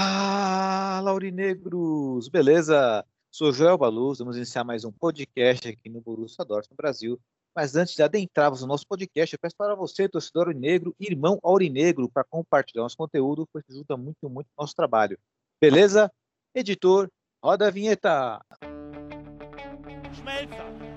Fala, Aurinegros! Beleza? Sou Joel Baluz, vamos iniciar mais um podcast aqui no Borussia Dortmund Brasil. Mas antes de adentrarmos no nosso podcast, eu peço para você, torcedor aurinegro, irmão aurinegro, para compartilhar nosso conteúdo, pois ajuda muito, muito o nosso trabalho. Beleza? Editor, roda a vinheta!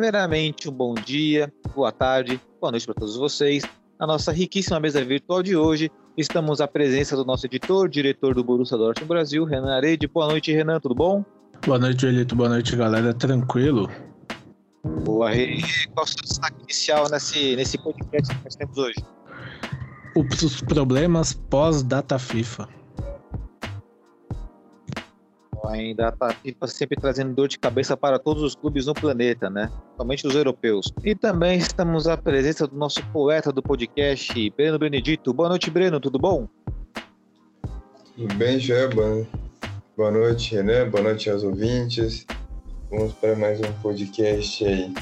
Primeiramente, um bom dia, boa tarde, boa noite para todos vocês. Na nossa riquíssima mesa virtual de hoje, estamos à presença do nosso editor, diretor do Borussia Dortmund Brasil, Renan Arede. Boa noite, Renan, tudo bom? Boa noite, Elito. Boa noite, galera. Tranquilo? Boa, e qual o seu destaque inicial nesse, nesse podcast que nós temos hoje? Os problemas pós-data FIFA. Ainda a FIFA sempre trazendo dor de cabeça para todos os clubes no planeta, né? Somente os europeus. E também estamos à presença do nosso poeta do podcast, Breno Benedito. Boa noite, Breno, tudo bom? Tudo bem, Joel? Boa, boa noite, Renan. Boa noite aos ouvintes. Vamos para mais um podcast aí.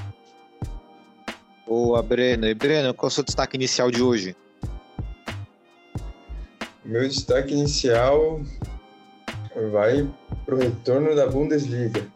Boa, Breno. E Breno, qual é o seu destaque inicial de hoje? Meu destaque inicial vai para o retorno da Bundesliga.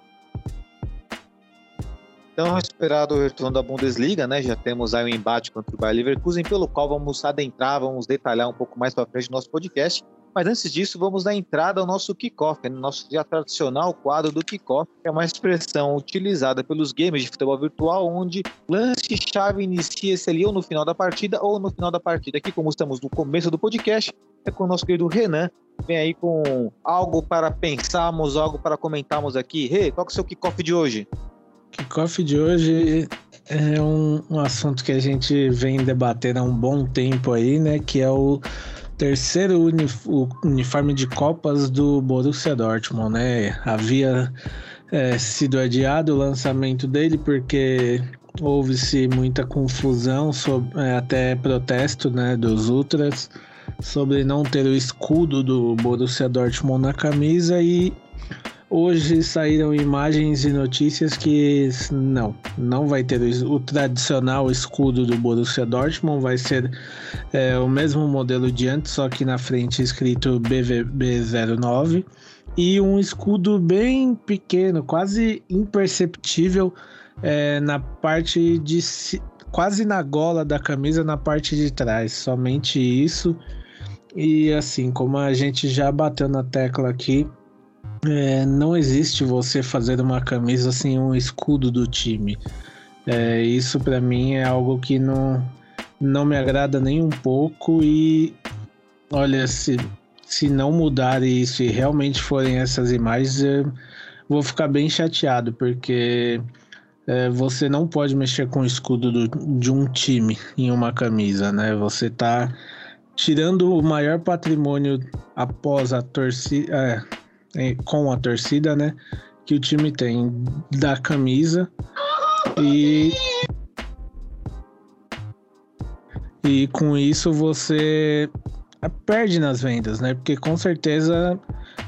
Então, esperado o retorno da Bundesliga, né? Já temos aí um embate contra o Bayer Leverkusen, pelo qual vamos adentrar, vamos detalhar um pouco mais para frente do nosso podcast. Mas antes disso, vamos dar entrada ao nosso kickoff, né? nosso já tradicional quadro do kickoff, que é uma expressão utilizada pelos gamers de futebol virtual, onde lance-chave inicia-se ali ou no final da partida ou no final da partida. Aqui, como estamos no começo do podcast, é com o nosso querido Renan, vem aí com algo para pensarmos, algo para comentarmos aqui. Rê, hey, qual é o seu kickoff de hoje? Kickoff de hoje é um, um assunto que a gente vem debatendo há um bom tempo aí, né? Que é o terceiro uni uniforme de Copas do Borussia Dortmund, né? Havia é, sido adiado o lançamento dele porque houve-se muita confusão, sobre, é, até protesto, né, dos ultras sobre não ter o escudo do Borussia Dortmund na camisa e hoje saíram imagens e notícias que não, não vai ter o, tradicional escudo do Borussia Dortmund, vai ser é, o mesmo modelo de antes, só que na frente escrito BVB09 e um escudo bem pequeno, quase imperceptível é, na parte de quase na gola da camisa na parte de trás, somente isso. E assim, como a gente já bateu na tecla aqui, é, não existe você fazer uma camisa sem um escudo do time. É, isso para mim é algo que não, não me agrada nem um pouco. E olha, se, se não mudar isso e realmente forem essas imagens, eu vou ficar bem chateado, porque é, você não pode mexer com o escudo do, de um time em uma camisa, né? Você tá tirando o maior patrimônio após a torcida, é, com a torcida, né? Que o time tem da camisa e e com isso você perde nas vendas, né? Porque com certeza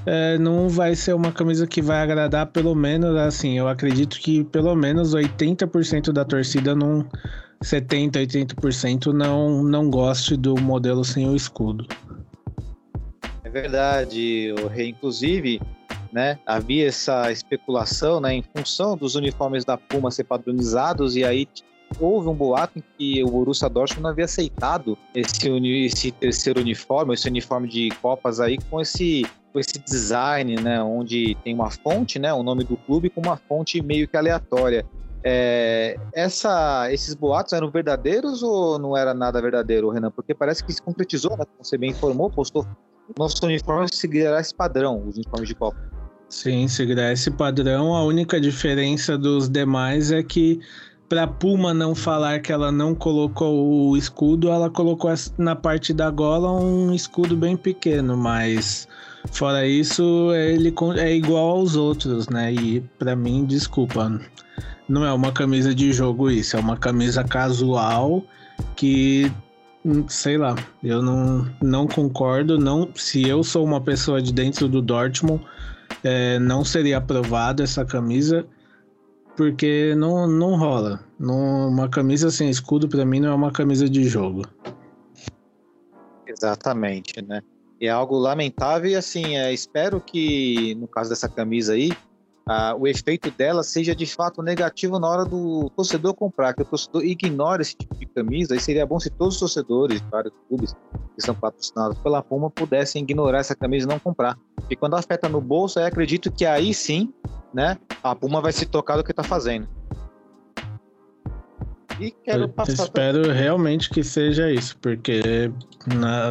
é, não vai ser uma camisa que vai agradar pelo menos assim. Eu acredito que pelo menos 80% da torcida não 70, 80% não, não goste do modelo sem o escudo. Verdade, o Rei, inclusive, né, havia essa especulação, né, em função dos uniformes da Puma ser padronizados e aí houve um boato em que o Borussia Dortmund não havia aceitado esse, esse terceiro uniforme, esse uniforme de copas aí com esse com esse design, né, onde tem uma fonte, né, o nome do clube com uma fonte meio que aleatória. É, essa, esses boatos eram verdadeiros ou não era nada verdadeiro, Renan? Porque parece que se concretizou, né? Você bem informou, postou. Nosso uniforme seguirá esse padrão, os uniformes de Copa. Sim, seguirá esse padrão. A única diferença dos demais é que para Puma não falar que ela não colocou o escudo, ela colocou na parte da gola um escudo bem pequeno, mas fora isso, ele é igual aos outros, né? E para mim, desculpa, não é uma camisa de jogo isso, é uma camisa casual que sei lá, eu não, não concordo, não, se eu sou uma pessoa de dentro do Dortmund, é, não seria aprovado essa camisa porque não, não rola. Não, uma camisa sem escudo para mim não é uma camisa de jogo. Exatamente, né? É algo lamentável e assim, é, espero que no caso dessa camisa aí, ah, o efeito dela seja de fato negativo na hora do torcedor comprar, que o torcedor ignore esse tipo de camisa, e seria bom se todos os torcedores, vários clubes que são patrocinados pela Puma, pudessem ignorar essa camisa e não comprar. E quando afeta no bolso, eu acredito que aí sim, né, a Puma vai se tocar do que está fazendo. E quero eu passar. Espero pra... realmente que seja isso, porque,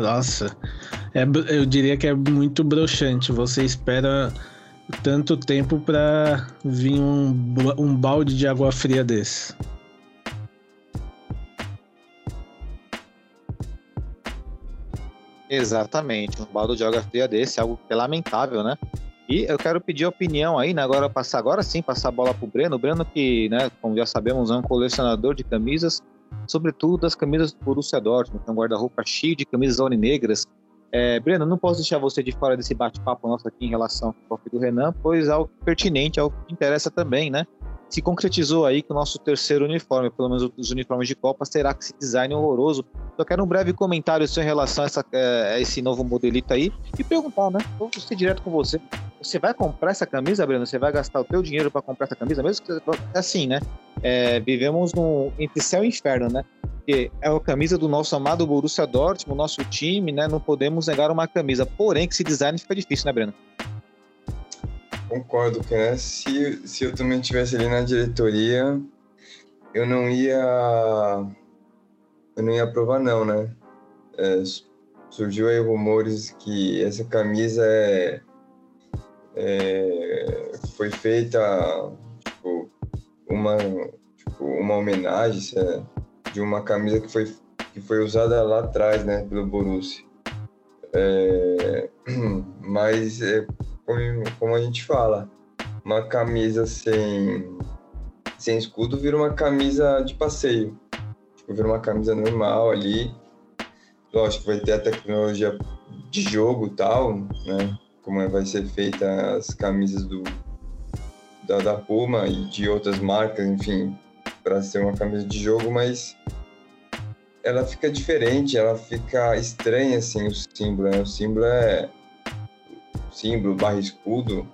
nossa, é, eu diria que é muito broxante. Você espera tanto tempo para vir um, um balde de água fria desse. Exatamente, um balde de água fria desse, algo que é lamentável, né? E eu quero pedir opinião aí, né? Agora passar, agora sim, passar a bola pro Breno. O Breno que, né, como já sabemos, é um colecionador de camisas, sobretudo das camisas do Borussia Dortmund, tem um guarda-roupa cheio de camisas aurinegras, é, Breno, não posso deixar você de fora desse bate-papo nosso aqui em relação ao do Renan, pois algo pertinente, algo que interessa também, né? Se concretizou aí que o nosso terceiro uniforme, pelo menos os uniformes de Copa, será que esse design horroroso. Só quero um breve comentário seu em relação a, essa, é, a esse novo modelito aí e perguntar, né? Vou ser direto com você. Você vai comprar essa camisa, Breno? Você vai gastar o teu dinheiro para comprar essa camisa? Mesmo que assim, né? É, vivemos no, entre céu e inferno, né? porque é a camisa do nosso amado Borussia Dortmund, nosso time, né? Não podemos negar uma camisa. Porém, que esse design fica difícil, né, Breno? Concordo, né? Se, se eu também estivesse ali na diretoria, eu não ia. Eu não ia aprovar, não, né? É, surgiu aí rumores que essa camisa é, é foi feita uma, tipo, uma homenagem, é, de uma camisa que foi, que foi usada lá atrás, né, pelo Borussia. É, mas, é, como, como a gente fala, uma camisa sem, sem escudo vira uma camisa de passeio. Tipo, vira uma camisa normal ali. Lógico, vai ter a tecnologia de jogo tal, né? Como é, vai ser feita as camisas do, da, da Puma e de outras marcas, enfim, para ser uma camisa de jogo, mas ela fica diferente, ela fica estranha assim o símbolo. Né? O símbolo é símbolo barra escudo.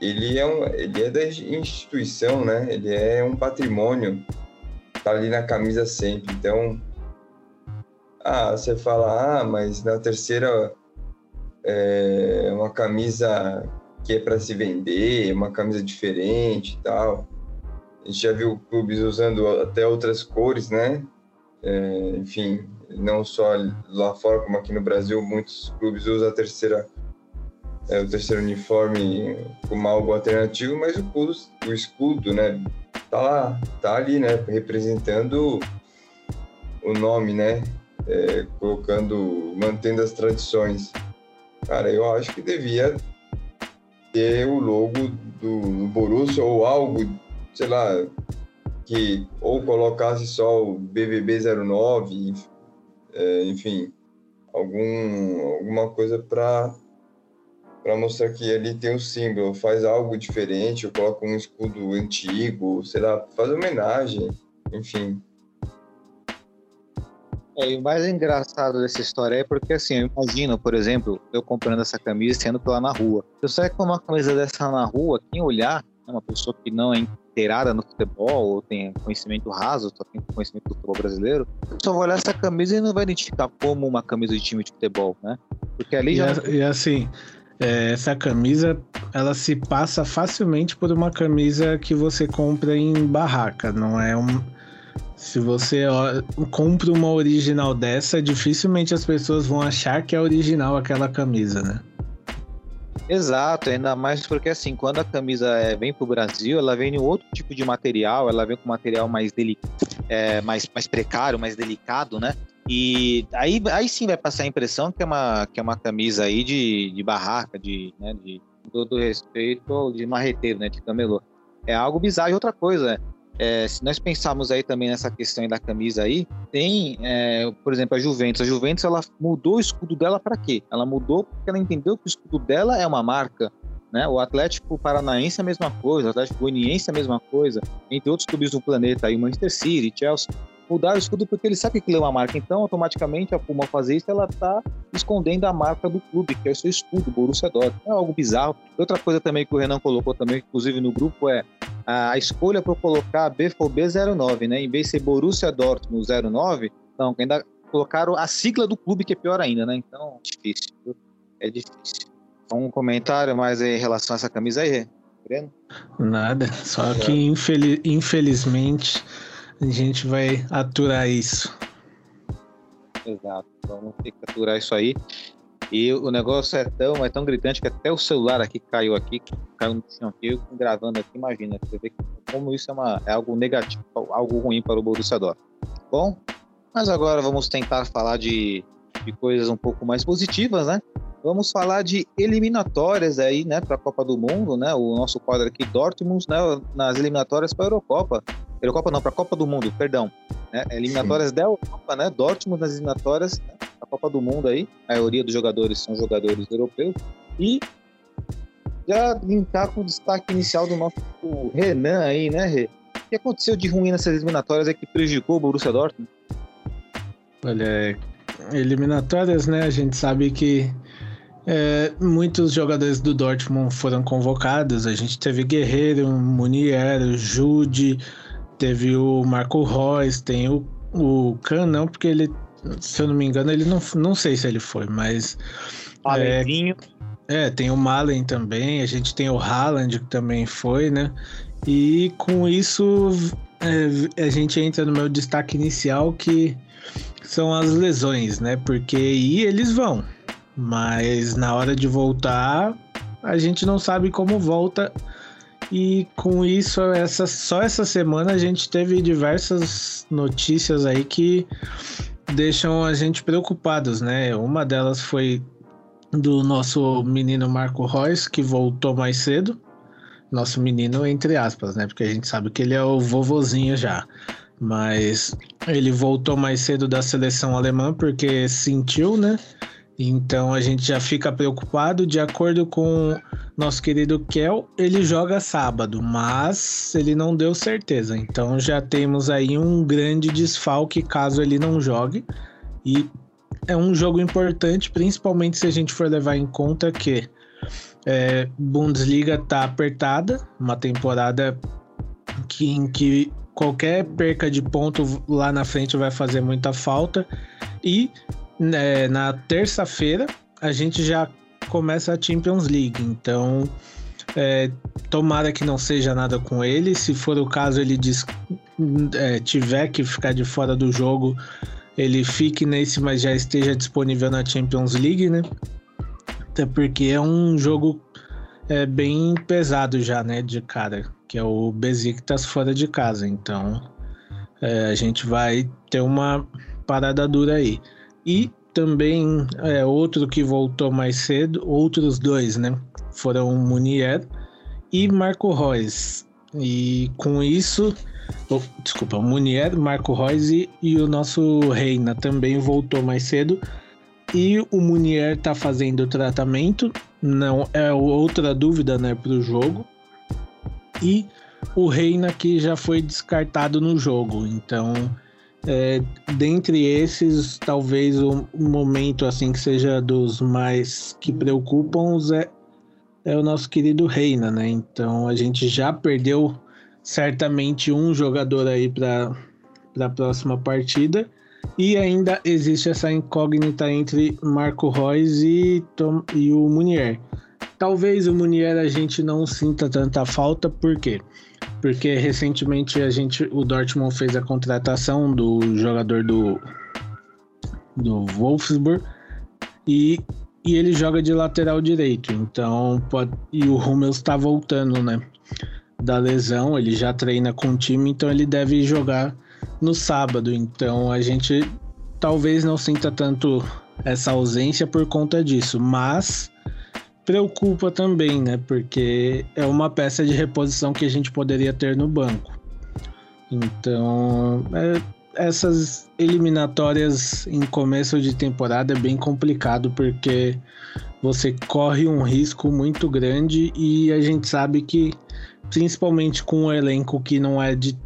Ele é um, ele é da instituição, né? Ele é um patrimônio. Tá ali na camisa sempre. Então, ah, você fala, ah, mas na terceira é uma camisa que é para se vender, uma camisa diferente e tal. A gente já viu clubes usando até outras cores, né? É, enfim, não só lá fora como aqui no Brasil, muitos clubes usam a terceira, é, o terceiro uniforme como algo alternativo, mas o escudo, o escudo, né, tá lá, tá ali, né, representando o nome, né, é, colocando, mantendo as tradições. Cara, eu acho que devia ter o logo do Borussia ou algo, sei lá, que ou colocasse só o BBB 09, é, enfim, algum, alguma coisa para para mostrar que ali tem o um símbolo, faz algo diferente, ou coloca um escudo antigo, sei lá, faz homenagem, enfim. É, e o mais engraçado dessa história é porque, assim, eu imagino, por exemplo, eu comprando essa camisa e sendo pela na rua. Eu saio com uma camisa dessa na rua, quem olhar, né, uma pessoa que não é inteirada no futebol, ou tem conhecimento raso, só tem conhecimento do futebol brasileiro, só vai olhar essa camisa e não vai identificar como uma camisa de time de futebol, né? Porque ali já. E, e assim, é, essa camisa ela se passa facilmente por uma camisa que você compra em barraca, não é um. Se você compra uma original dessa, dificilmente as pessoas vão achar que é original aquela camisa, né? Exato, ainda mais porque assim, quando a camisa é, vem para o Brasil, ela vem em outro tipo de material, ela vem com material mais, deli é, mais, mais precário, mais delicado, né? E aí, aí sim vai passar a impressão que é uma, que é uma camisa aí de, de barraca, de, né, de todo respeito de marreteiro, né, de camelô. É algo bizarro. E outra coisa, é, se nós pensarmos aí também nessa questão da camisa aí, tem, é, por exemplo, a Juventus. A Juventus ela mudou o escudo dela para quê? Ela mudou porque ela entendeu que o escudo dela é uma marca. Né? O Atlético Paranaense é a mesma coisa, o Atlético Goianiense é a mesma coisa, entre outros clubes do planeta, aí o Manchester City, Chelsea, mudar o escudo porque ele sabe que aquilo é uma marca. Então, automaticamente, a Puma fazer isso, ela está escondendo a marca do clube, que é o seu escudo, Borussia Dortmund. É algo bizarro. Outra coisa também que o Renan colocou também, inclusive no grupo, é a escolha para colocar BFOB 09, né? Em vez de ser Borussia Dortmund 09, não, ainda colocaram a sigla do clube, que é pior ainda, né? Então, difícil. É difícil. Um comentário mais em relação a essa camisa aí, Breno? Nada, só que infeliz, infelizmente a gente vai aturar isso. Exato, vamos ter que aturar isso aí. E o negócio é tão, é tão gritante que até o celular aqui caiu aqui, caiu no chão aqui, gravando aqui, imagina, você vê como isso é, uma, é algo negativo, algo ruim para o Borussia Dortmund. Bom, mas agora vamos tentar falar de, de coisas um pouco mais positivas, né? Vamos falar de eliminatórias aí, né, para a Copa do Mundo, né? O nosso quadro aqui, Dortmund, né, nas eliminatórias para a Eurocopa. Eurocopa não, para a Copa do Mundo, perdão. Né? Eliminatórias Sim. da Europa, né? Dortmund nas eliminatórias né? da Copa do Mundo aí. A maioria dos jogadores são jogadores europeus. E já linkar com o destaque inicial do nosso Renan aí, né, Rê? O que aconteceu de ruim nessas eliminatórias é que prejudicou o Borussia Dortmund? Olha, eliminatórias, né? A gente sabe que é, muitos jogadores do Dortmund foram convocados. A gente teve Guerreiro, Munier, Jude, teve o Marco Reus, tem o, o Kahn, não, porque ele, se eu não me engano, ele não, não sei se ele foi, mas. Malenzinho. É, é, tem o Malen também, a gente tem o Haaland que também foi, né? E com isso é, a gente entra no meu destaque inicial que são as lesões, né? Porque e eles vão. Mas na hora de voltar, a gente não sabe como volta. E com isso, essa, só essa semana a gente teve diversas notícias aí que deixam a gente preocupados, né? Uma delas foi do nosso menino Marco Reus, que voltou mais cedo. Nosso menino, entre aspas, né? Porque a gente sabe que ele é o vovozinho já. Mas ele voltou mais cedo da seleção alemã porque sentiu, né? Então a gente já fica preocupado. De acordo com nosso querido Kel, ele joga sábado, mas ele não deu certeza. Então já temos aí um grande desfalque caso ele não jogue. E é um jogo importante, principalmente se a gente for levar em conta que é, Bundesliga tá apertada, uma temporada que, em que qualquer perca de ponto lá na frente vai fazer muita falta. E é, na terça-feira a gente já começa a Champions League. Então, é, tomara que não seja nada com ele. Se for o caso, ele diz, é, tiver que ficar de fora do jogo, ele fique nesse, mas já esteja disponível na Champions League, né? Até porque é um jogo é, bem pesado já, né? De cara, que é o Besiktas fora de casa. Então, é, a gente vai ter uma parada dura aí. E também é, outro que voltou mais cedo, outros dois, né? Foram Munier e Marco Reus. E com isso, oh, desculpa, Munier, Marco Reus e, e, o nosso Reina também voltou mais cedo. E o Munier tá fazendo tratamento, não é outra dúvida, né, para o jogo. E o Reina que já foi descartado no jogo, então é, dentre esses, talvez o momento assim que seja dos mais que preocupam é, é o nosso querido Reina, né? Então a gente já perdeu certamente um jogador aí para a próxima partida e ainda existe essa incógnita entre Marco Reus e, Tom, e o Munier. talvez o Munier a gente não sinta tanta falta, por quê? Porque recentemente a gente, o Dortmund fez a contratação do jogador do, do Wolfsburg e, e ele joga de lateral direito. Então, pode, e o Hummels está voltando, né? Da lesão, ele já treina com o time, então ele deve jogar no sábado. Então a gente talvez não sinta tanto essa ausência por conta disso, mas preocupa também, né? Porque é uma peça de reposição que a gente poderia ter no banco. Então, é, essas eliminatórias em começo de temporada é bem complicado porque você corre um risco muito grande e a gente sabe que principalmente com um elenco que não é de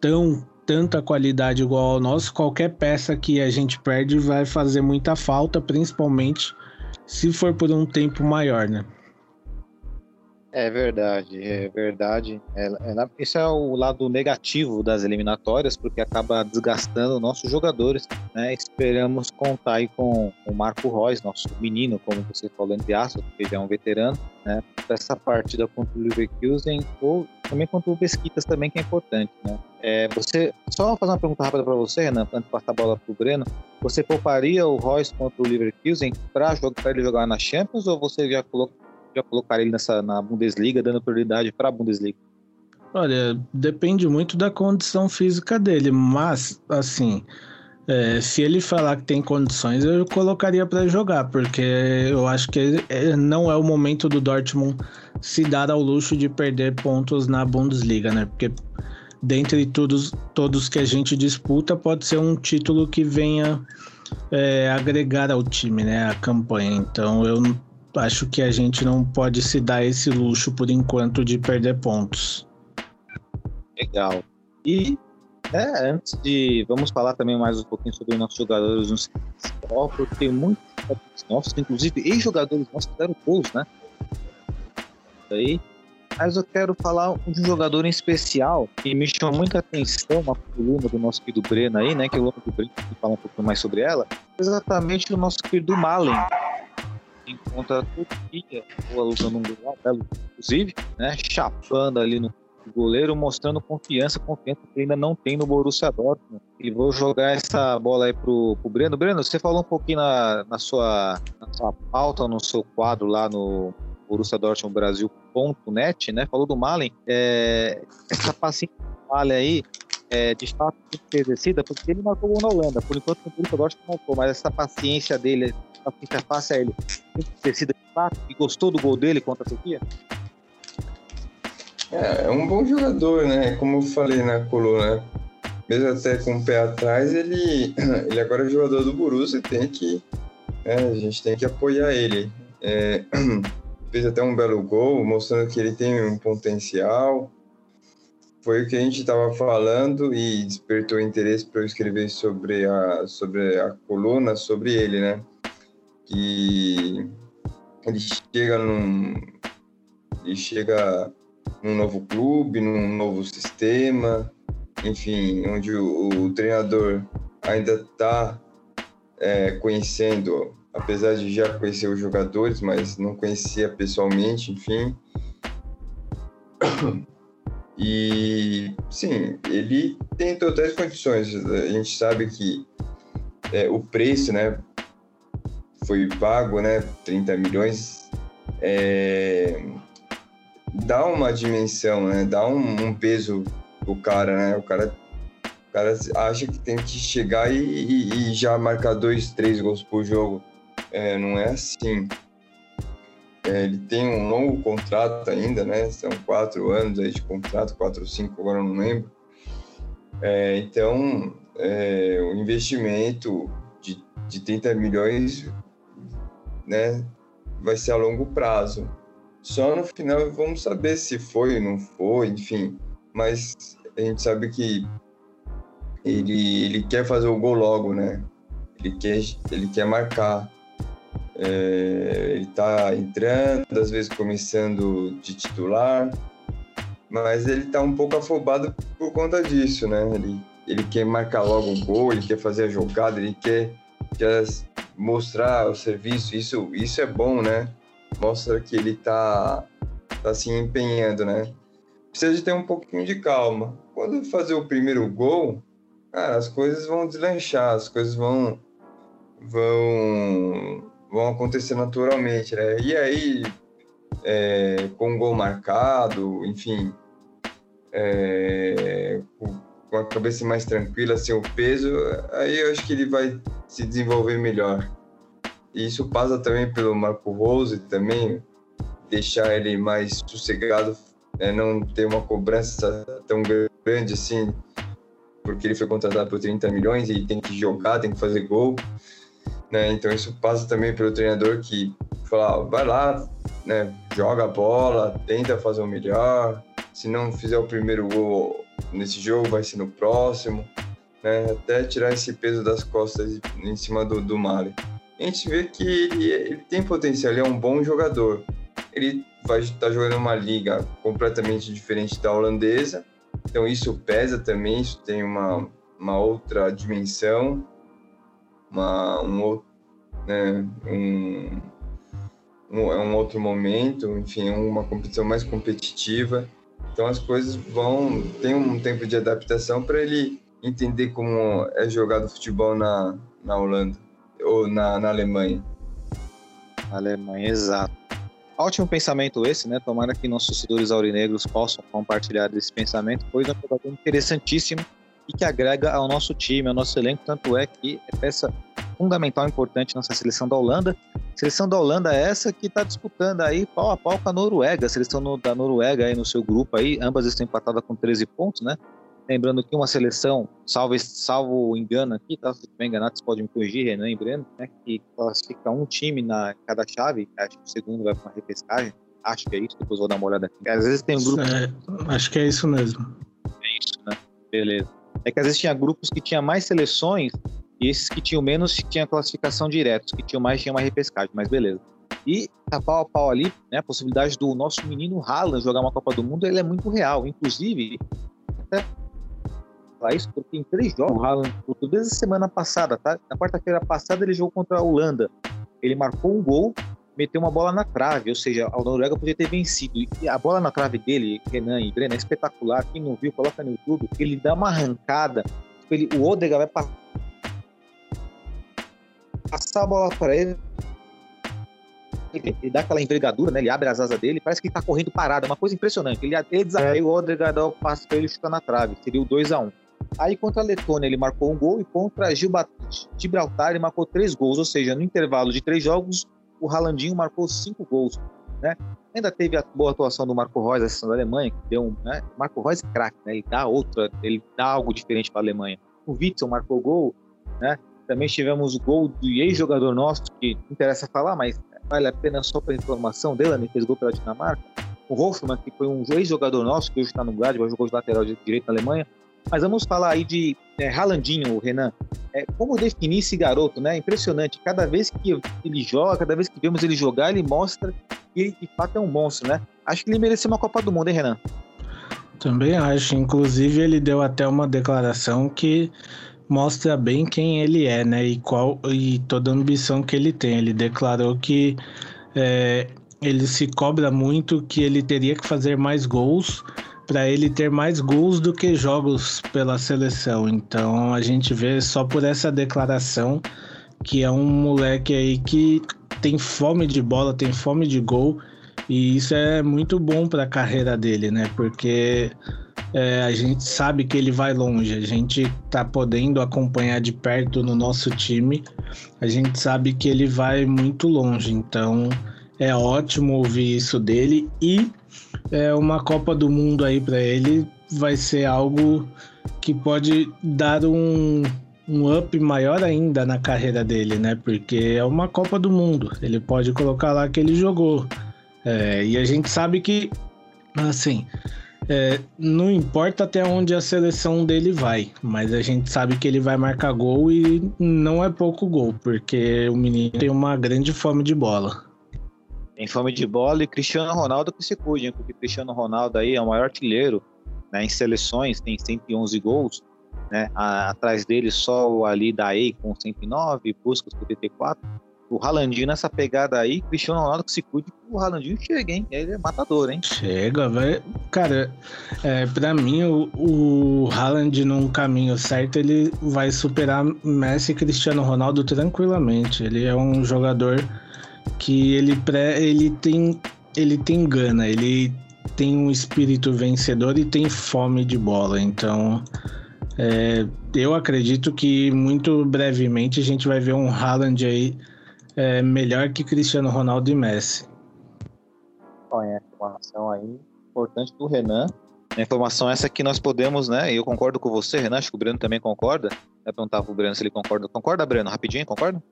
tão tanta qualidade igual ao nosso, qualquer peça que a gente perde vai fazer muita falta, principalmente se for por um tempo maior, né? É verdade, é verdade. É, é, esse é o lado negativo das eliminatórias, porque acaba desgastando nossos jogadores. Né? Esperamos contar aí com o Marco Reus, nosso menino, como você falou, entre aspas, porque já é um veterano, né? Essa partida contra o Leverkusen, ou também contra o Besquitas também, que é importante. Né? É, você, só fazer uma pergunta rápida para você, Renan, antes de passar a bola para o Breno. Você pouparia o Royce contra o Leverkusen para ele jogar na Champions ou você já colocou já colocar ele nessa, na Bundesliga, dando prioridade para a Bundesliga? Olha, depende muito da condição física dele, mas, assim, é, se ele falar que tem condições, eu colocaria para jogar, porque eu acho que é, não é o momento do Dortmund se dar ao luxo de perder pontos na Bundesliga, né? Porque dentre todos, todos que a gente disputa, pode ser um título que venha é, agregar ao time, né? A campanha. Então eu acho que a gente não pode se dar esse luxo por enquanto de perder pontos. Legal. E é, antes de. Vamos falar também mais um pouquinho sobre os nossos jogadores no futebol, porque tem muitos nossos, inclusive ex-jogadores nossos que deram gols, né? Aí. Mas eu quero falar de um jogador em especial que me chamou muita atenção, uma coluna do nosso querido Breno aí, né? Que é o Lobo do Breno, que fala um pouco mais sobre ela. Exatamente o nosso querido Malen, contra a Turquia, usando um belo, inclusive, né, chapando ali no goleiro, mostrando confiança, confiança que ainda não tem no Borussia Dortmund. E vou jogar essa bola aí pro, pro Breno. Breno, você falou um pouquinho na, na, sua, na sua pauta, no seu quadro lá no Borussia Dortmund Brasil.net, né? Falou do Malen. É, essa paciência do Malen aí, é, de fato, exercida, porque ele marcou gol na Holanda. Por enquanto, o Borussia Dortmund marcou, mas essa paciência dele fica fácil a ele ter sido fato e gostou do gol dele contra a Turquia? É, é um bom jogador, né? Como eu falei na coluna, mesmo até com o pé atrás, ele, ele agora é jogador do Borussia, tem que, é, a gente tem que apoiar ele. É, fez até um belo gol, mostrando que ele tem um potencial. Foi o que a gente estava falando e despertou interesse para eu escrever sobre a, sobre a coluna, sobre ele, né? que ele chega num ele chega num novo clube, num novo sistema, enfim, onde o, o treinador ainda está é, conhecendo, apesar de já conhecer os jogadores, mas não conhecia pessoalmente, enfim. E sim, ele tem totais condições. A gente sabe que é, o preço, né, foi pago, né, 30 milhões, é, dá uma dimensão, né, dá um, um peso pro cara, né, o cara, o cara acha que tem que chegar e, e, e já marcar dois, três gols por jogo, é, não é assim. É, ele tem um longo contrato ainda, né, são quatro anos aí de contrato, quatro ou cinco, agora não lembro. É, então, é, o investimento de, de 30 milhões né, vai ser a longo prazo. Só no final vamos saber se foi ou não foi, enfim. Mas a gente sabe que ele, ele quer fazer o gol logo, né? Ele quer, ele quer marcar. É, ele tá entrando, às vezes começando de titular, mas ele tá um pouco afobado por conta disso, né? Ele, ele quer marcar logo o gol, ele quer fazer a jogada, ele quer, quer mostrar o serviço, isso, isso é bom, né? Mostra que ele tá, tá se empenhando, né? Precisa de ter um pouquinho de calma. Quando fazer o primeiro gol, cara, as coisas vão deslanchar, as coisas vão vão vão acontecer naturalmente, né? E aí, é, com o gol marcado, enfim, é, com a cabeça mais tranquila, sem o peso, aí eu acho que ele vai se desenvolver melhor. E isso passa também pelo Marco Rose também, deixar ele mais sossegado, né, não ter uma cobrança tão grande assim, porque ele foi contratado por 30 milhões e tem que jogar, tem que fazer gol. Né? Então isso passa também pelo treinador que fala, vai lá, né, joga a bola, tenta fazer o melhor. Se não fizer o primeiro gol nesse jogo, vai ser no próximo, né? Até tirar esse peso das costas em cima do, do Mali. A gente vê que ele, ele tem potencial, ele é um bom jogador. Ele vai estar jogando uma liga completamente diferente da holandesa, então isso pesa também, isso tem uma, uma outra dimensão, uma, um outro, né, um, um, é um outro momento, enfim, é uma competição mais competitiva. Então as coisas vão tem um tempo de adaptação para ele entender como é jogado futebol na, na Holanda ou na, na Alemanha. Alemanha, exato. Ótimo pensamento esse, né? Tomara que nossos torcedores aurinegros possam compartilhar desse pensamento, pois é um jogador interessantíssimo e que agrega ao nosso time, ao nosso elenco, tanto é que é peça fundamental importante nessa seleção da Holanda. Seleção da Holanda é essa que está disputando aí pau a pau com a Noruega, a seleção no, da Noruega aí no seu grupo aí, ambas estão empatadas com 13 pontos, né? Lembrando que uma seleção, salvo, salvo engano aqui, tá? Se estiver enganado, você pode me corrigir, Renan Breno, né? Que classifica um time na cada chave, acho que o segundo vai para uma repescagem, acho que é isso, depois vou dar uma olhada aqui. Às vezes tem um grupo... É, acho que é isso mesmo. É isso, né? Beleza. É que às vezes tinha grupos que tinha mais seleções e esses que tinham menos tinham classificação direto, os que tinham mais tinham uma repescagem, mas beleza. E tá pau a pau ali, né, a possibilidade do nosso menino Haaland jogar uma Copa do Mundo, ele é muito real. Inclusive, até falar isso porque em três jogos, o Haaland, desde a semana passada, tá? Na quarta-feira passada ele jogou contra a Holanda. Ele marcou um gol, meteu uma bola na trave, ou seja, a Noruega podia ter vencido. E a bola na trave dele, Renan e Breno, é espetacular. Quem não viu, coloca no YouTube. Ele dá uma arrancada, ele, o Odegaard vai passar a bola para ele, ele dá aquela envergadura, né? Ele abre as asas dele, parece que ele tá correndo parado, é uma coisa impressionante. Ele até o Odegaard dá o passe para ele chutar na trave, seria o 2 a 1 Aí contra a Letônia ele marcou um gol e contra Gibraltar ele marcou três gols, ou seja, no intervalo de três jogos o Ralandinho marcou cinco gols, né? Ainda teve a boa atuação do Marco Reus, a seleção da Alemanha, que deu um, né? Marco Reus é craque, né? Ele dá outra, ele dá algo diferente para a Alemanha. O Witzel marcou gol, né? Também tivemos o gol do ex-jogador nosso, que não interessa falar, mas vale a pena só para informação dele, ele fez gol pela Dinamarca. O Hoffmann, que foi um ex-jogador nosso, que hoje está no Gladbach, jogou de lateral direito na Alemanha. Mas vamos falar aí de é, Ralandinho, Renan. É, como definir esse garoto, né? Impressionante. Cada vez que ele joga, cada vez que vemos ele jogar, ele mostra que ele de fato é um monstro, né? Acho que ele merecia uma Copa do Mundo, hein, Renan? Também acho. Inclusive, ele deu até uma declaração que mostra bem quem ele é, né? E qual e toda a ambição que ele tem. Ele declarou que é, ele se cobra muito que ele teria que fazer mais gols para ele ter mais gols do que jogos pela seleção. Então a gente vê só por essa declaração que é um moleque aí que tem fome de bola, tem fome de gol e isso é muito bom para a carreira dele, né? Porque é, a gente sabe que ele vai longe, a gente tá podendo acompanhar de perto no nosso time, a gente sabe que ele vai muito longe, então é ótimo ouvir isso dele e é uma Copa do Mundo aí para ele vai ser algo que pode dar um, um up maior ainda na carreira dele, né? Porque é uma Copa do Mundo, ele pode colocar lá que ele jogou. É, e a gente sabe que, assim, é, não importa até onde a seleção dele vai, mas a gente sabe que ele vai marcar gol e não é pouco gol, porque o menino tem uma grande fome de bola. Tem fome de bola e Cristiano Ronaldo que se cuide, hein? porque Cristiano Ronaldo aí é o maior artilheiro né, em seleções, tem 111 gols, né? Atrás dele só o ali Daei com 109, Buscas com 84. O Ralandinho nessa pegada aí, Cristiano Ronaldo que se cuide, o Ralandinho chega, hein? Ele é matador, hein? Chega. Cara, é, pra mim, o, o Haaland num caminho certo, ele vai superar Messi e Cristiano Ronaldo tranquilamente. Ele é um jogador que ele, pré, ele tem ele tem gana, ele tem um espírito vencedor e tem fome de bola. Então, é, eu acredito que muito brevemente a gente vai ver um Haaland aí é, melhor que Cristiano Ronaldo e Messi. Olha, informação aí importante do Renan. A informação essa que nós podemos, né? Eu concordo com você, Renan, acho que o Breno também concorda. Vai perguntar pro Breno se ele concorda. Concorda, Breno? Rapidinho, concorda?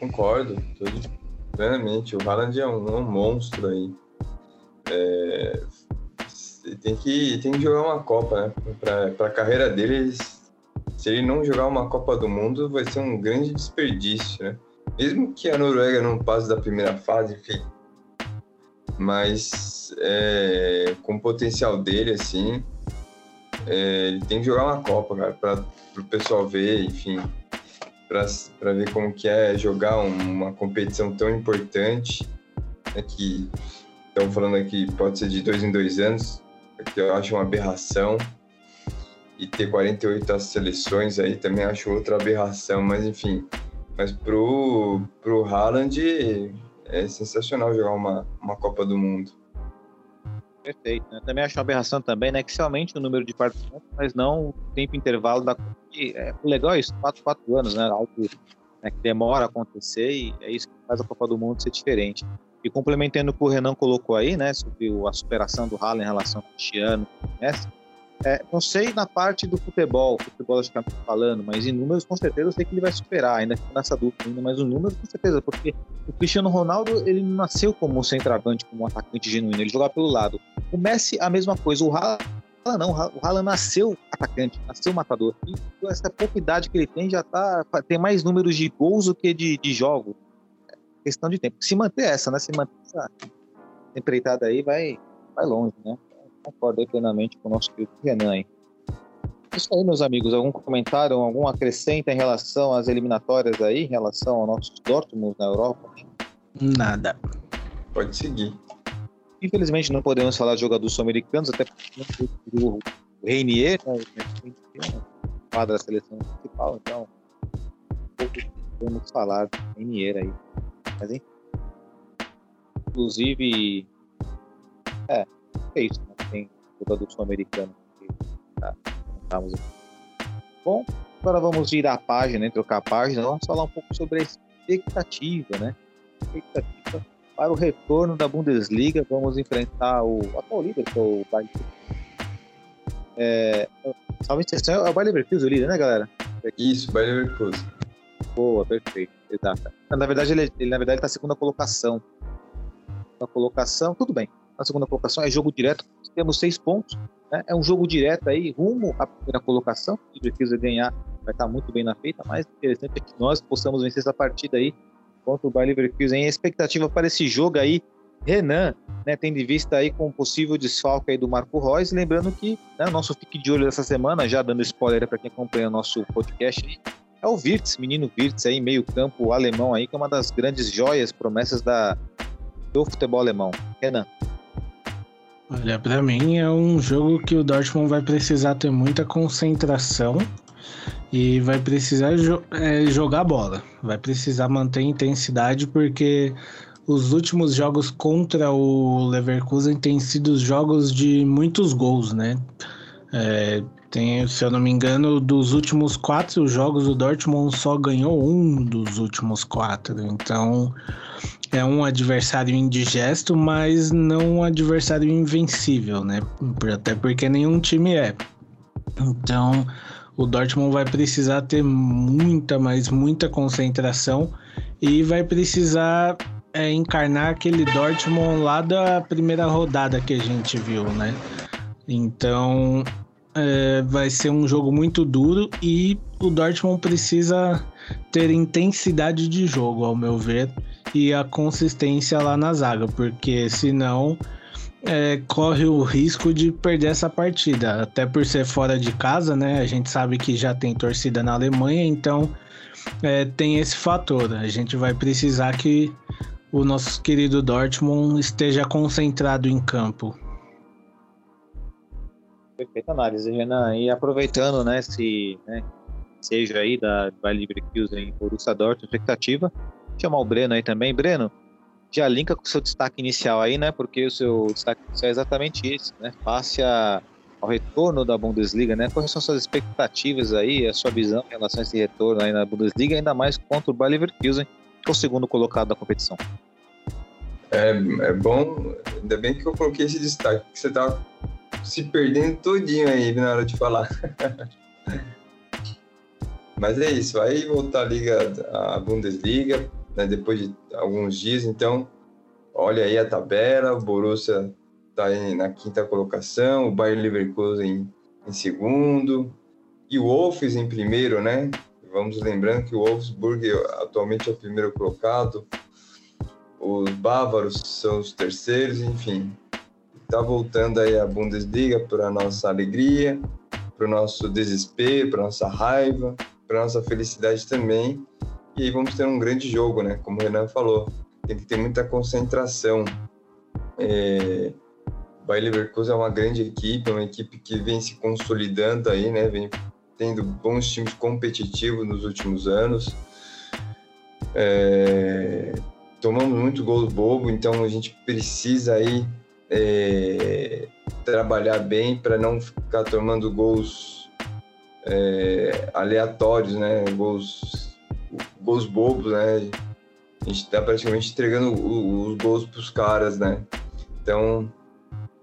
Concordo, tudo plenamente. O Haaland é um, um monstro aí. É, tem, que, tem que jogar uma Copa, né? Para a carreira dele, se ele não jogar uma Copa do Mundo, vai ser um grande desperdício, né? Mesmo que a Noruega não passe da primeira fase, enfim. Mas é, com o potencial dele, assim, é, ele tem que jogar uma Copa, cara, para o pessoal ver, enfim, para ver como que é jogar uma competição tão importante, né, que estão falando aqui pode ser de dois em dois anos, que eu acho uma aberração, e ter 48 seleções aí também acho outra aberração, mas enfim, mas pro, pro Haaland é sensacional jogar uma, uma Copa do Mundo. Perfeito. Né? Também acho uma aberração também, né? Que se aumente o número de participantes, mas não o tempo intervalo da é, O legal é isso, 4, 4 anos, né? Algo né, que demora a acontecer e é isso que faz a Copa do Mundo ser diferente. E complementando o que o Renan colocou aí, né? Sobre a superação do Haaland em relação ao Cristiano, Messi, é, não sei na parte do futebol, futebol acho que é falando, mas em números com certeza eu sei que ele vai superar, ainda que nessa dúvida ainda, mas o número com certeza, porque o Cristiano Ronaldo ele não nasceu como um centroavante, como um atacante genuíno, ele jogava pelo lado. O Messi a mesma coisa, o Haaland não, o Haaland nasceu atacante, nasceu matador. E essa pouca idade que ele tem já tá tem mais números de gols do que de, de jogos. É questão de tempo. Se manter essa, né? Se manter essa empreitada aí vai vai longe, né? Concordo plenamente com o nosso querido Renan. Hein? Isso aí, meus amigos. Algum comentário, algum acrescenta em relação às eliminatórias aí, em relação ao nosso Dortmund na Europa? Nada. Pode seguir. Infelizmente não podemos falar de jogadores sul-americanos, até porque o Reinier, né, quadra da seleção principal, então pouco podemos falar de Reinier aí. Mas enfim. Inclusive, é, é isso. Jogador sul-americano que tá, aqui. Bom, agora vamos virar a página, né, trocar a página. Vamos falar um pouco sobre a expectativa, né? Expectativa para o retorno da Bundesliga. Vamos enfrentar o atual líder, que é o Bayern. É, salve exceção, é o Bayer Leverkusen o líder, né, galera? Isso, Bayer Leverkusen. Boa, perfeito, exato. Na verdade, ele, ele na verdade está segunda colocação. Na colocação, tudo bem na segunda colocação, é jogo direto, temos seis pontos, né? é um jogo direto aí, rumo à primeira colocação, se precisa ganhar, vai estar muito bem na feita, mas interessante é que nós possamos vencer essa partida aí contra o Bayer Leverkusen. A expectativa para esse jogo aí, Renan, né, tendo em vista aí com o possível desfalque aí do Marco Reus, lembrando que né, o nosso fique de olho dessa semana, já dando spoiler para quem acompanha o nosso podcast é o Wirtz, menino Wirtz aí, meio campo alemão aí, que é uma das grandes joias, promessas da, do futebol alemão. Renan. Olha, para mim é um jogo que o Dortmund vai precisar ter muita concentração e vai precisar jo é, jogar bola. Vai precisar manter intensidade porque os últimos jogos contra o Leverkusen têm sido jogos de muitos gols, né? É, tem, se eu não me engano, dos últimos quatro jogos, o Dortmund só ganhou um dos últimos quatro. Então, é um adversário indigesto, mas não um adversário invencível, né? Até porque nenhum time é. Então, o Dortmund vai precisar ter muita, mas muita concentração e vai precisar é, encarnar aquele Dortmund lá da primeira rodada que a gente viu, né? Então, é, vai ser um jogo muito duro e o Dortmund precisa ter intensidade de jogo, ao meu ver e a consistência lá na zaga, porque senão é, corre o risco de perder essa partida, até por ser fora de casa, né? A gente sabe que já tem torcida na Alemanha, então é, tem esse fator. A gente vai precisar que o nosso querido Dortmund esteja concentrado em campo. Perfeita análise, Renan. E aproveitando, né, se né, seja aí da Bayer Leverkusen em Borussia Dortmund, expectativa, chamar o Breno aí também. Breno, já linka com o seu destaque inicial aí, né? Porque o seu destaque inicial é exatamente esse, né? Passe a, ao retorno da Bundesliga, né? Quais são suas expectativas aí, a sua visão em relação a esse retorno aí na Bundesliga, ainda mais contra o Bayer Leverkusen, que é o segundo colocado da competição? É, é bom, ainda bem que eu coloquei esse destaque, porque você tá se perdendo todinho aí na hora de falar. Mas é isso, vai voltar a Liga, a Bundesliga, né, depois de alguns dias. Então, olha aí a tabela, o Borussia está na quinta colocação, o Bayern Leverkusen em, em segundo e o Wolves em primeiro, né? Vamos lembrando que o Wolfsburg atualmente é o primeiro colocado, os bávaros são os terceiros, enfim. Está voltando aí a Bundesliga para nossa alegria, para o nosso desespero, para nossa raiva, para nossa felicidade também. E vamos ter um grande jogo, né? Como o Renan falou, tem que ter muita concentração. É... Bayer Leverkusen é uma grande equipe, é uma equipe que vem se consolidando aí, né? Vem tendo bons times competitivos nos últimos anos. É... Tomamos muito gols bobo, então a gente precisa aí é... trabalhar bem para não ficar tomando gols é... aleatórios, né? Gols gols bobos, né? A gente tá praticamente entregando os gols pros caras, né? Então,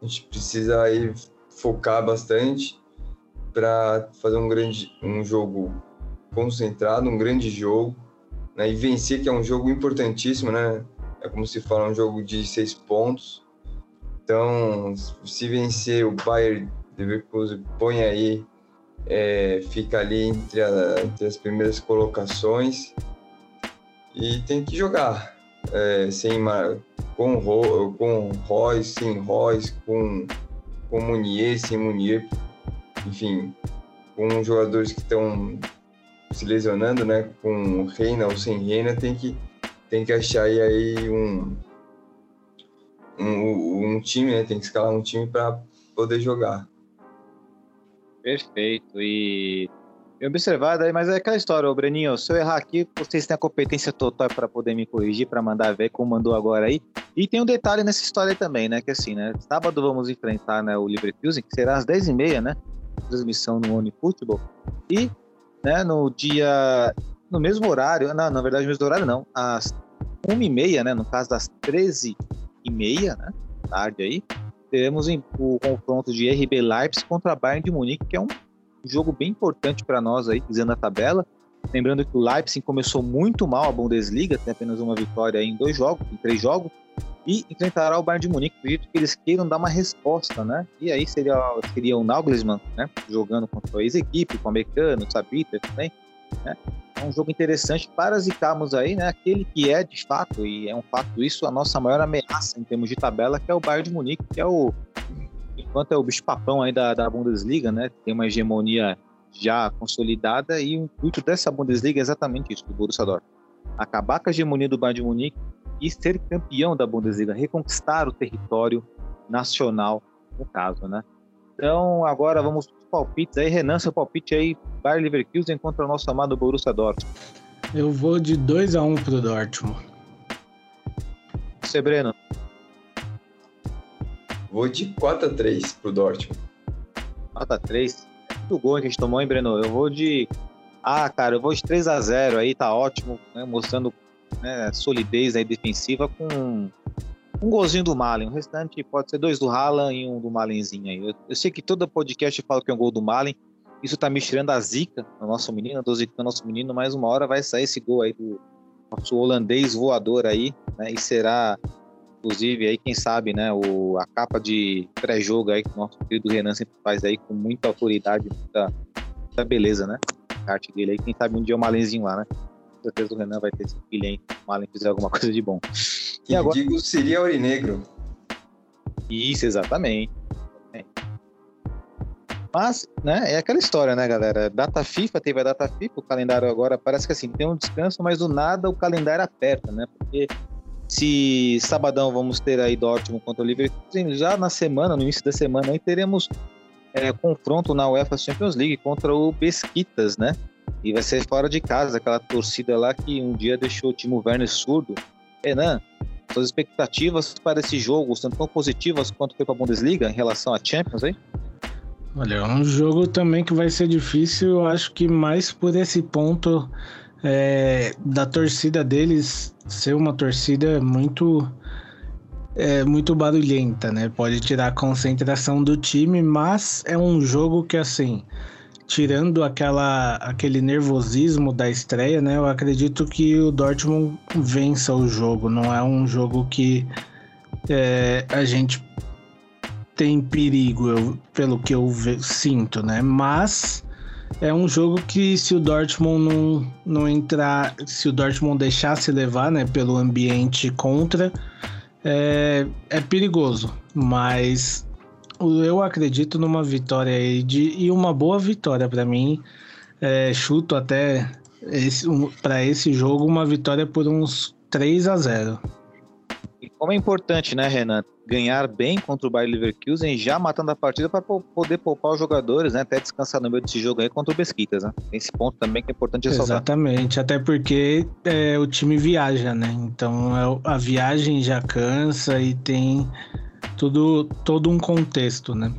a gente precisa aí focar bastante para fazer um grande um jogo concentrado, um grande jogo, né? E vencer que é um jogo importantíssimo, né? É como se fala um jogo de seis pontos. Então, se vencer o Bayern Leverkusen põe aí é, fica ali entre, a, entre, as primeiras colocações e tem que jogar é, sem com com Royce, sem Royce, com com Munier, sem Munier, enfim, com jogadores que estão se lesionando, né? Com Reina ou sem Reina, tem que tem que achar aí um, um, um time, né? Tem que escalar um time para poder jogar. Perfeito. E bem observado aí, mas é aquela história, ô Breninho, se eu errar aqui, vocês têm a competência total para poder me corrigir, para mandar ver como mandou agora aí. E tem um detalhe nessa história também, né? Que assim, né? Sábado vamos enfrentar né, o Leverkusen, que será às 10h30, né? Transmissão no OneFootball. E, né, no dia. No mesmo horário, não, na verdade, no mesmo horário não, às 1h30, né? No caso das 13h30, né? Tarde aí, teremos o confronto de RB Leipzig contra a Bayern de Munique, que é um jogo bem importante para nós aí, dizendo a tabela. Lembrando que o Leipzig começou muito mal a Bundesliga, tem apenas uma vitória em dois jogos, em três jogos, e enfrentará o Bayern de Munique. Acredito que eles queiram dar uma resposta, né? E aí seria, seria o Nagelsmann, né? Jogando contra a ex-equipe, com o americano, o Sabitzer também, né? É um jogo interessante para zicarmos aí, né? Aquele que é de fato, e é um fato isso, a nossa maior ameaça em termos de tabela, que é o Bayern de Munique, que é o. Enquanto é o bicho-papão aí da, da Bundesliga, né? Tem uma hegemonia já consolidada e o intuito dessa Bundesliga é exatamente isso, do Borussia Dortmund. Acabar com a hegemonia do Bayern de Munique e ser campeão da Bundesliga, reconquistar o território nacional, no caso, né? Então, agora vamos palpites aí. Renan, seu palpite aí, Bayer Leverkusen contra o nosso amado Borussia Dortmund. Eu vou de 2 a 1 um pro Dortmund. Você, Breno? Vou de 4 a 3 pro Dortmund. 4 a 3 Muito gol que a gente tomou, hein, Breno? Eu vou de... Ah, cara, eu vou de 3 a 0 aí, tá ótimo, né? mostrando né, solidez aí defensiva com um golzinho do Malen. O restante pode ser dois do Haaland e um do Malenzinho aí. Eu, eu sei que todo podcast fala que é um gol do Malen. Isso tá me tirando a zica no nosso menino, do zica do nosso menino, mas uma hora vai sair esse gol aí do nosso holandês voador aí, né? E será, inclusive, aí, quem sabe, né? O, a capa de pré-jogo aí que o nosso querido Renan sempre faz aí com muita autoridade, muita, muita beleza, né? A arte dele aí. Quem sabe um dia o Malenzinho lá, né? Certeza o Renan vai ter esse filho aí, o Malen fizer alguma coisa de bom. E agora... digo seria Aurinegro. Isso, exatamente. Mas, né, é aquela história, né, galera? Data FIFA, teve a data FIFA, o calendário agora parece que assim, tem um descanso, mas do nada o calendário aperta, né? Porque se sabadão vamos ter aí Dortmund contra o Liverpool, já na semana, no início da semana aí teremos é, confronto na UEFA Champions League contra o Besquitas, né? E vai ser fora de casa, aquela torcida lá que um dia deixou o Timo Werner surdo. Renan, suas expectativas para esse jogo são tão positivas quanto foi para a Bundesliga em relação à Champions aí? Olha, é um jogo também que vai ser difícil, eu acho que mais por esse ponto é, da torcida deles ser uma torcida muito é, muito barulhenta, né? Pode tirar a concentração do time, mas é um jogo que assim, tirando aquela aquele nervosismo da estreia, né? Eu acredito que o Dortmund vença o jogo. Não é um jogo que é, a gente tem perigo, eu, pelo que eu sinto, né? Mas é um jogo que se o Dortmund não, não entrar, se o Dortmund deixasse levar, né, pelo ambiente contra, é, é perigoso. Mas eu acredito numa vitória aí de, e uma boa vitória para mim. É, chuto até um, para esse jogo uma vitória por uns 3 a 0. E como é importante, né, Renan, ganhar bem contra o Bayer Leverkusen, já matando a partida para poder poupar os jogadores, né, até descansar no meio desse jogo aí contra o Besquitas, né? Esse ponto também que é importante ressaltar. Exatamente, até porque é, o time viaja, né? Então é, a viagem já cansa e tem tudo todo um contexto, né?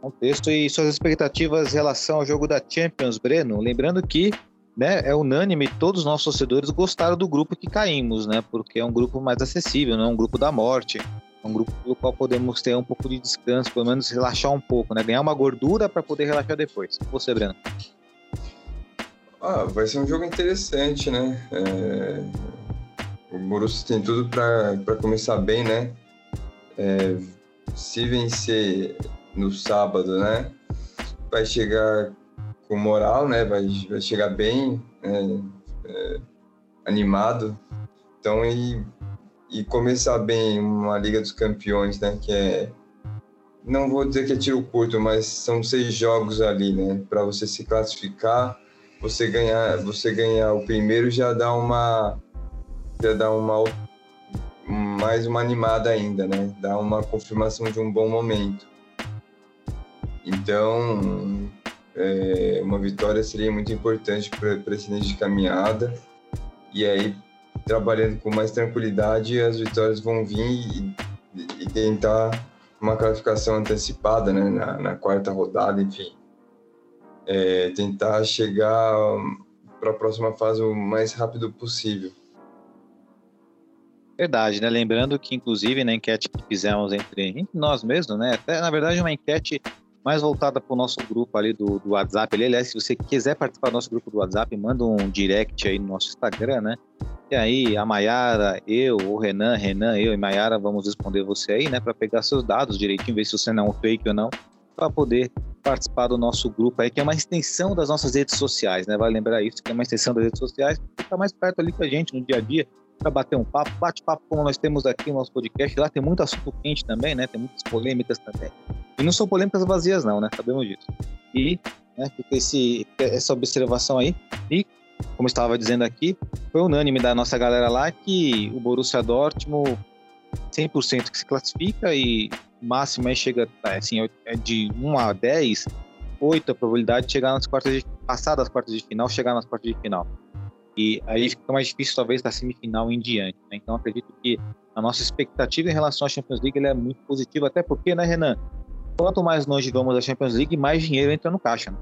Contexto e suas expectativas em relação ao jogo da Champions, Breno, lembrando que né, é unânime, todos os nossos torcedores gostaram do grupo que caímos, né? Porque é um grupo mais acessível, não é um grupo da morte. É um grupo pelo qual podemos ter um pouco de descanso, pelo menos relaxar um pouco, né? Ganhar uma gordura para poder relaxar depois. Você, Breno? Ah, vai ser um jogo interessante, né? É... O Borussia tem tudo para começar bem, né? É... Se vencer no sábado, né? Vai chegar com moral, né? Vai, vai chegar bem é, é, animado. Então, e, e começar bem uma Liga dos Campeões, né? Que é não vou dizer que é tiro curto, mas são seis jogos ali, né? Para você se classificar, você ganhar, você ganhar o primeiro já dá uma já dá uma mais uma animada ainda, né? Dá uma confirmação de um bom momento. Então, é, uma vitória seria muito importante para esse início de caminhada. E aí, trabalhando com mais tranquilidade, as vitórias vão vir e, e tentar uma classificação antecipada né, na, na quarta rodada, enfim. É, tentar chegar para a próxima fase o mais rápido possível. Verdade, né? Lembrando que, inclusive, na enquete que fizemos entre, nós mesmos, né? Até, na verdade, uma enquete mais voltada para o nosso grupo ali do, do WhatsApp. Ali, aliás, se você quiser participar do nosso grupo do WhatsApp, manda um direct aí no nosso Instagram, né? E aí, a Maiara, eu, o Renan, Renan, eu e Maiara vamos responder você aí, né? Para pegar seus dados direitinho, ver se você não é um fake ou não, para poder participar do nosso grupo aí, que é uma extensão das nossas redes sociais, né? Vale lembrar isso, que é uma extensão das redes sociais, para ficar mais perto ali com a gente no dia a dia, para bater um papo, bate-papo como nós temos aqui no nosso podcast. Lá tem muito assunto quente também, né? Tem muitas polêmicas também. E não são polêmicas vazias, não, né? Sabemos disso. E né, fica esse, essa observação aí. E, como estava dizendo aqui, foi unânime da nossa galera lá que o Borussia Dortmund 100% que se classifica e máximo aí chega assim, é de 1 a 10, 8 a probabilidade de chegar nas quartas de passar das quartas de final, chegar nas quartas de final. E aí fica mais difícil talvez da semifinal em diante. Né? Então acredito que a nossa expectativa em relação à Champions League é muito positiva, até porque, né, Renan? quanto mais longe vamos da Champions League, mais dinheiro entra no caixa. Né?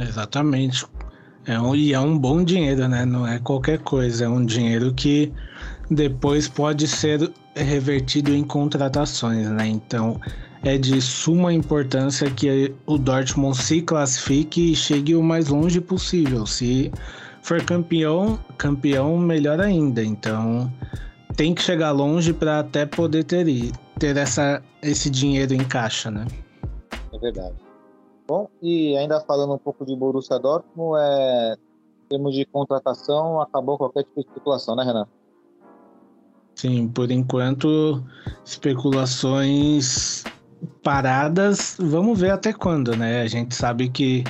Exatamente. É um, e é um bom dinheiro, né? Não é qualquer coisa. É um dinheiro que depois pode ser revertido em contratações, né? Então é de suma importância que o Dortmund se classifique e chegue o mais longe possível. Se for campeão, campeão melhor ainda. Então tem que chegar longe para até poder ter, ter essa, esse dinheiro em caixa, né? É verdade. Bom, e ainda falando um pouco de Borussia Dortmund, é, em termos de contratação, acabou qualquer tipo de especulação, né, Renan? Sim, por enquanto, especulações paradas, vamos ver até quando, né? A gente sabe que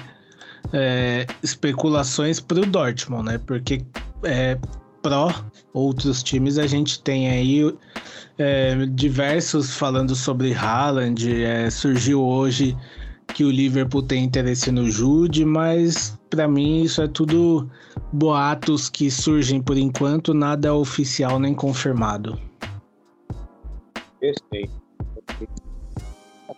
é, especulações para o Dortmund, né? Porque é, pró outros times a gente tem aí é, diversos falando sobre Haaland. É, surgiu hoje que o Liverpool tem interesse no Jude, mas para mim isso é tudo boatos que surgem por enquanto, nada oficial nem confirmado. Perfeito.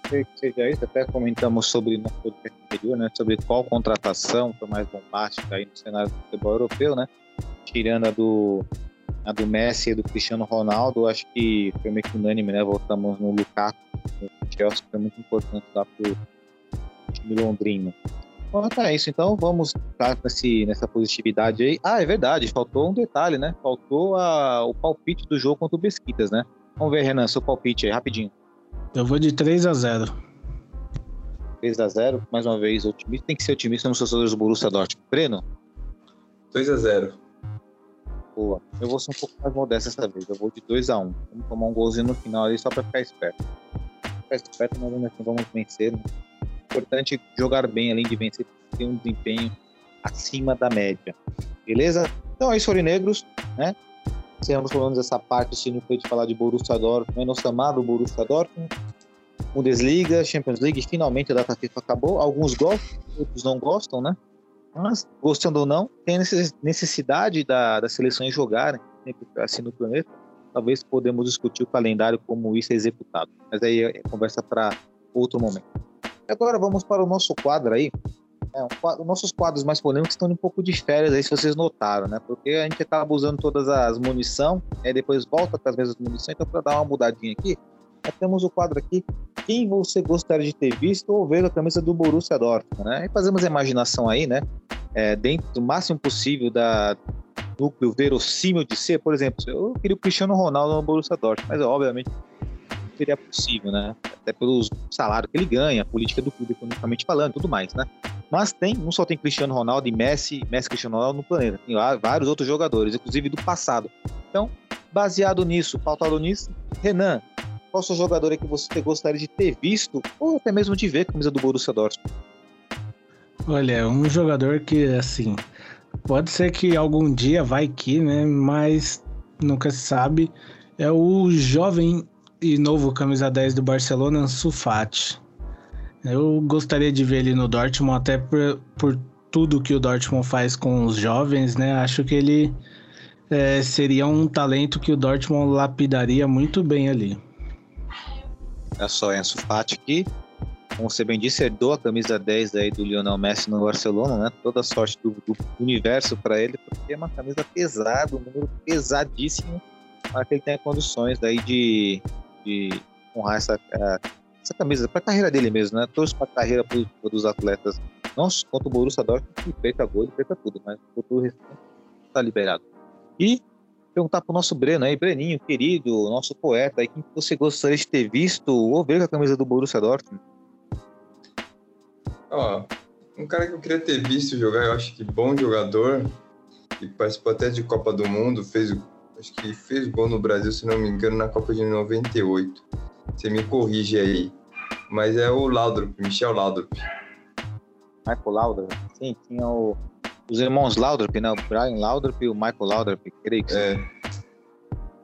Que seja isso. Até comentamos sobre no podcast anterior, né? Sobre qual contratação foi mais bombástica aí no cenário do futebol europeu, né? Tirando a do, a do Messi e do Cristiano Ronaldo, acho que foi meio que unânime, né? Voltamos no Lukaku, no Chelsea, que foi muito importante lá pro time londrino. Bom, tá, é isso. Então vamos ficar nesse, nessa positividade aí. Ah, é verdade, faltou um detalhe, né? Faltou a, o palpite do jogo contra o Besquitas, né? Vamos ver, Renan, seu palpite aí, rapidinho. Eu vou de 3 a 0 3 a 0 mais uma vez, otimista. Tem que ser otimista nos torcedores do Borussia Dortmund. Breno? 2 a 0 Boa. Eu vou ser um pouco mais modesto dessa vez. Eu vou de 2 a 1 Vamos tomar um golzinho no final ali só pra ficar esperto. Ficar esperto, mas ainda assim vamos vencer. Né? Importante jogar bem, além de vencer, ter um desempenho acima da média. Beleza? Então é isso, Negros, né? Encerramos pelo menos essa parte, se não foi de falar de Borussia Dortmund, nosso amado Borussia Dortmund. Bundesliga, Champions League, finalmente a data FIFA acabou. Alguns gostam, outros não gostam, né? Mas, gostando ou não, tem necessidade da, das seleções jogarem sempre assim no planeta. Talvez podemos discutir o calendário como isso é executado. Mas aí é conversa para outro momento. Agora vamos para o nosso quadro aí. É, um quadro, nossos quadros mais polêmicos estão um pouco de férias aí, se vocês notaram, né? Porque a gente acaba usando todas as munição, aí depois volta com as mesmas munição. Então, para dar uma mudadinha aqui, nós temos o quadro aqui. Quem você gostaria de ter visto ou ver a camisa do Borussia Dortmund, né? E fazemos a imaginação aí, né? É, dentro do máximo possível da núcleo verossímil de ser, por exemplo, eu queria o Cristiano Ronaldo no Borussia Dortmund, mas obviamente seria possível, né? Até pelo salário que ele ganha, a política do clube economicamente falando, tudo mais, né? Mas tem, não só tem Cristiano Ronaldo e Messi, Messi Cristiano Ronaldo no planeta, tem vários outros jogadores, inclusive do passado. Então, baseado nisso, pautado nisso, Renan, qual seu jogador que você gostaria de ter visto ou até mesmo de ver a camisa do Borussia Dortmund? Olha, um jogador que, assim, pode ser que algum dia vai que, né? Mas nunca se sabe. É o jovem e novo camisa 10 do Barcelona, Ansu Fati. Eu gostaria de ver ele no Dortmund, até por, por tudo que o Dortmund faz com os jovens, né? Acho que ele é, seria um talento que o Dortmund lapidaria muito bem ali. É só Ansu Fati aqui, como você bem disse, herdou a camisa 10 aí do Lionel Messi no Barcelona, né? Toda sorte do, do universo para ele, porque é uma camisa pesada, um número pesadíssimo, para que ele tenha condições daí de de honrar essa, é, essa camisa para a carreira dele mesmo, né? Torço para a carreira dos atletas, não contra o Borussia Dortmund, que feita gol e feita tudo, mas o futuro está liberado. E perguntar para o nosso Breno aí, Breninho, querido, nosso poeta, aí, quem você gostaria de ter visto ou ver com a camisa do Borussia Dortmund? Ó, um cara que eu queria ter visto jogar, eu acho que bom jogador, que participou até de Copa do Mundo, fez acho que fez gol no Brasil, se não me engano, na Copa de 98. Você me corrige aí. Mas é o Laudrup, Michel Laudrup. Michael Laudrup? Sim, tinha o, os irmãos Laudrup, né? O Brian Laudrup e o Michael Laudrup, creio que É.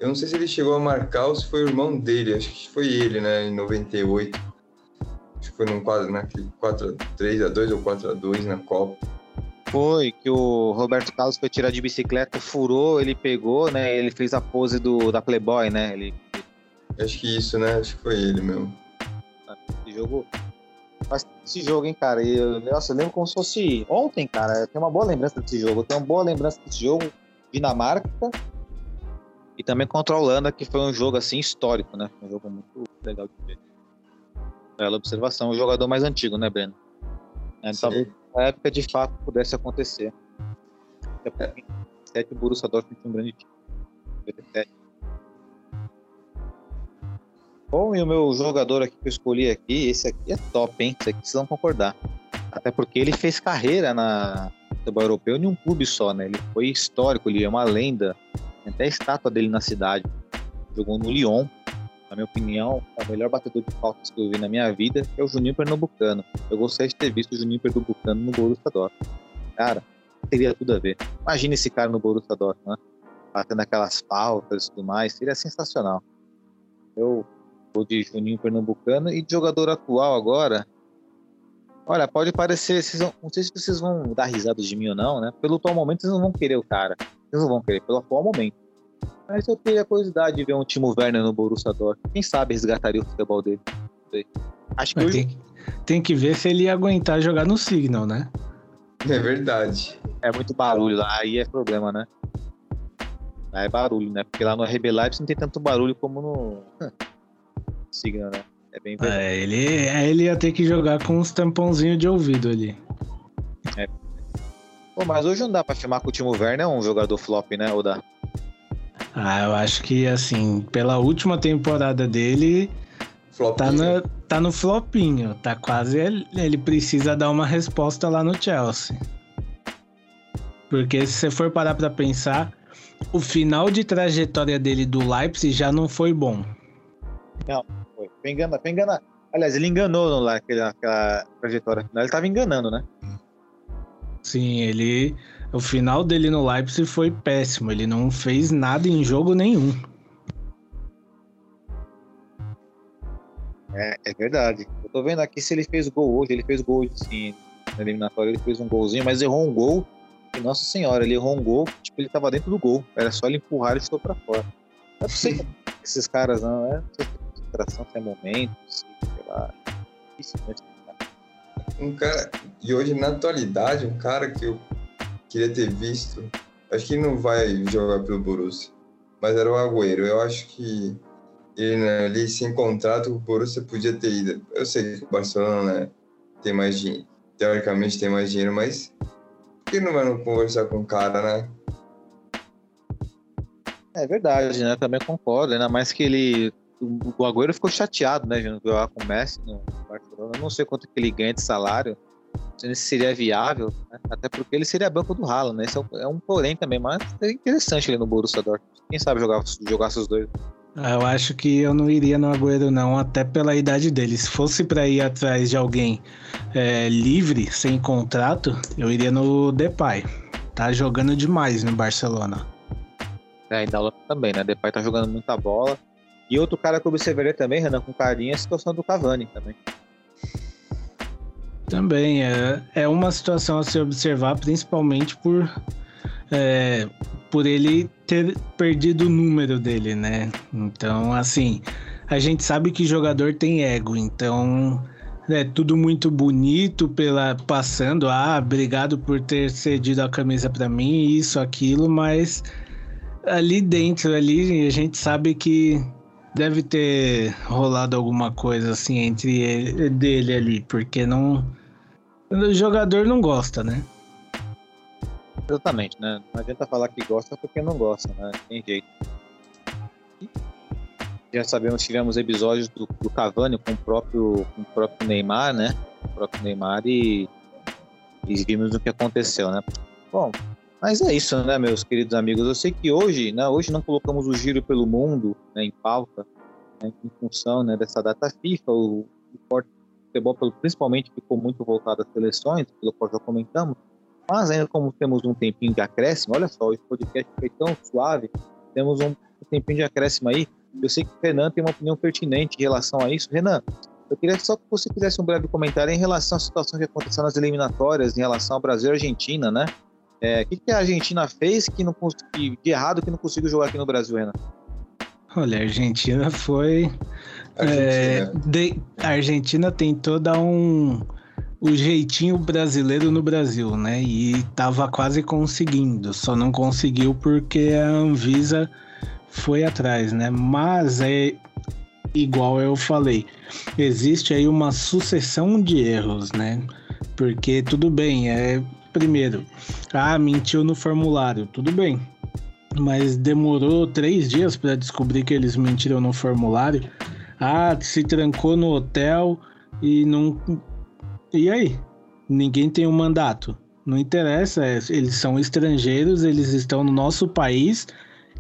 Eu não sei se ele chegou a marcar ou se foi o irmão dele, acho que foi ele, né, em 98. Acho que foi num quadro, naquele 4 3 a 2 ou 4 a 2 na Copa. Foi que o Roberto Carlos foi tirar de bicicleta, furou, ele pegou, né? Ele fez a pose do, da Playboy, né? Ele Acho que isso, né? Acho que foi ele mesmo. esse jogo. Mas esse jogo, hein, cara? Eu- nossa, eu lembro como se fosse ontem, cara. Eu tenho uma boa lembrança desse jogo. Eu tenho uma boa lembrança desse jogo. Dinamarca e também contra a Holanda, que foi um jogo assim histórico, né? Um jogo muito legal de ver. Bela observação. O jogador mais antigo, né, Breno? É, talvez na época de fato pudesse acontecer. Até porque em 2007 o Borussia Dortmund tinha um grande time. 2007. Bom, e o meu jogador aqui que eu escolhi aqui, esse aqui é top, hein? Esse aqui vocês vão concordar. Até porque ele fez carreira na futebol europeu em um clube só, né? Ele foi histórico, ele é uma lenda. Tem até a estátua dele na cidade. jogou no Lyon. Na minha opinião, é o melhor batedor de faltas que eu vi na minha vida é o Juninho Pernambucano. Eu gostaria de ter visto o Juninho Pernambucano no Borussia Dortmund. Cara, teria tudo a ver. Imagina esse cara no Borussia Dortmund, né? batendo aquelas faltas e tudo mais, seria sensacional. Eu vou de Juninho Pernambucano e de jogador atual agora. Olha, pode parecer, vão, não sei se vocês vão dar risada de mim ou não, né? Pelo atual momento, vocês não vão querer o cara. Vocês não vão querer, pelo atual momento. Mas eu teria curiosidade de ver um Timo Werner no Borussia Dortmund. Quem sabe resgataria o futebol dele. Acho que hoje... tem, tem que ver se ele ia aguentar jogar no Signal, né? É verdade. É muito barulho lá, aí é problema, né? Lá é barulho, né? Porque lá no RB Live não tem tanto barulho como no Signal, né? É bem verdade. É, ele, ele ia ter que jogar com uns tampãozinhos de ouvido ali. É. Pô, mas hoje não dá pra chamar que o Timo Werner é um jogador flop, né? Ou dá? Ah, eu acho que, assim, pela última temporada dele, tá no, tá no flopinho. Tá quase. Ele, ele precisa dar uma resposta lá no Chelsea. Porque se você for parar pra pensar, o final de trajetória dele do Leipzig já não foi bom. Não, foi. Engana, foi engana. Aliás, ele enganou naquela, naquela trajetória final. Ele tava enganando, né? Sim, ele. O final dele no Leipzig foi péssimo. Ele não fez nada em jogo nenhum. É, é verdade. Eu tô vendo aqui se ele fez gol hoje. Ele fez gol sim. Na eliminatória ele fez um golzinho, mas errou um gol. E, nossa senhora, ele errou um gol. Tipo, ele tava dentro do gol. Era só ele empurrar e estou pra fora. Eu não sei esses caras não. É, não sei se é concentração, se é momento, sei lá. Difícil mesmo um cara. E hoje, na atualidade, um cara que eu queria ter visto. Acho que não vai jogar pelo Borussia. Mas era o Agüero. Eu acho que ele né, ali sem contrato, o Borussia podia ter ido. Eu sei que o Barcelona né, tem mais dinheiro. Teoricamente tem mais dinheiro, mas por que não vai não conversar com o cara, né? É verdade, né? Também concordo. Ainda mais que ele o Agüero ficou chateado, né, de não jogar com o Messi no Barcelona. Eu não sei quanto que ele ganha de salário, não sei se seria viável, né? até porque ele seria banco do Haaland, né? Esse é um, é um porém também, mas é interessante ele no Borussia Dortmund. Quem sabe jogar, jogar esses dois. Ah, eu acho que eu não iria no Agüero não, até pela idade dele. Se fosse para ir atrás de alguém é, livre, sem contrato, eu iria no Depay. Tá jogando demais no Barcelona. É, ainda também, né? Depay tá jogando muita bola. E outro cara que eu observaria também, Renan, com carinho, é a situação do Cavani também. Também, é, é uma situação a se observar, principalmente por, é, por ele ter perdido o número dele, né? Então, assim, a gente sabe que jogador tem ego, então é tudo muito bonito pela passando, ah, obrigado por ter cedido a camisa para mim, isso, aquilo, mas ali dentro ali a gente sabe que deve ter rolado alguma coisa assim entre ele, dele ali, porque não. O jogador não gosta, né? Exatamente, né? Não adianta falar que gosta porque não gosta, né? Tem jeito. Já sabemos, tivemos episódios do, do Cavani com o próprio, com o próprio Neymar, né? O próprio Neymar e, e vimos o que aconteceu, né? Bom, mas é isso, né, meus queridos amigos? Eu sei que hoje, né, hoje não colocamos o giro pelo mundo né, em pauta, né, em função né, dessa data FIFA. O, futebol, principalmente, ficou muito voltado às seleções, pelo qual já comentamos. Mas ainda como temos um tempinho de acréscimo, olha só, esse podcast foi tão suave, temos um tempinho de acréscimo aí. Eu sei que o Renan tem uma opinião pertinente em relação a isso. Renan, eu queria só que você fizesse um breve comentário em relação à situação que aconteceu nas eliminatórias, em relação ao Brasil e Argentina, né? É, o que, que, a Argentina fez que não de errado que não conseguiu jogar aqui no Brasil, Renan? Olha, a Argentina foi. Argentina. É, de, a Argentina tentou dar um o jeitinho brasileiro no Brasil, né? E tava quase conseguindo, só não conseguiu porque a Anvisa foi atrás, né? Mas é igual eu falei, existe aí uma sucessão de erros, né? Porque tudo bem, é primeiro, ah, mentiu no formulário, tudo bem. Mas demorou três dias para descobrir que eles mentiram no formulário. Ah, se trancou no hotel e não. E aí? Ninguém tem um mandato. Não interessa, é, eles são estrangeiros, eles estão no nosso país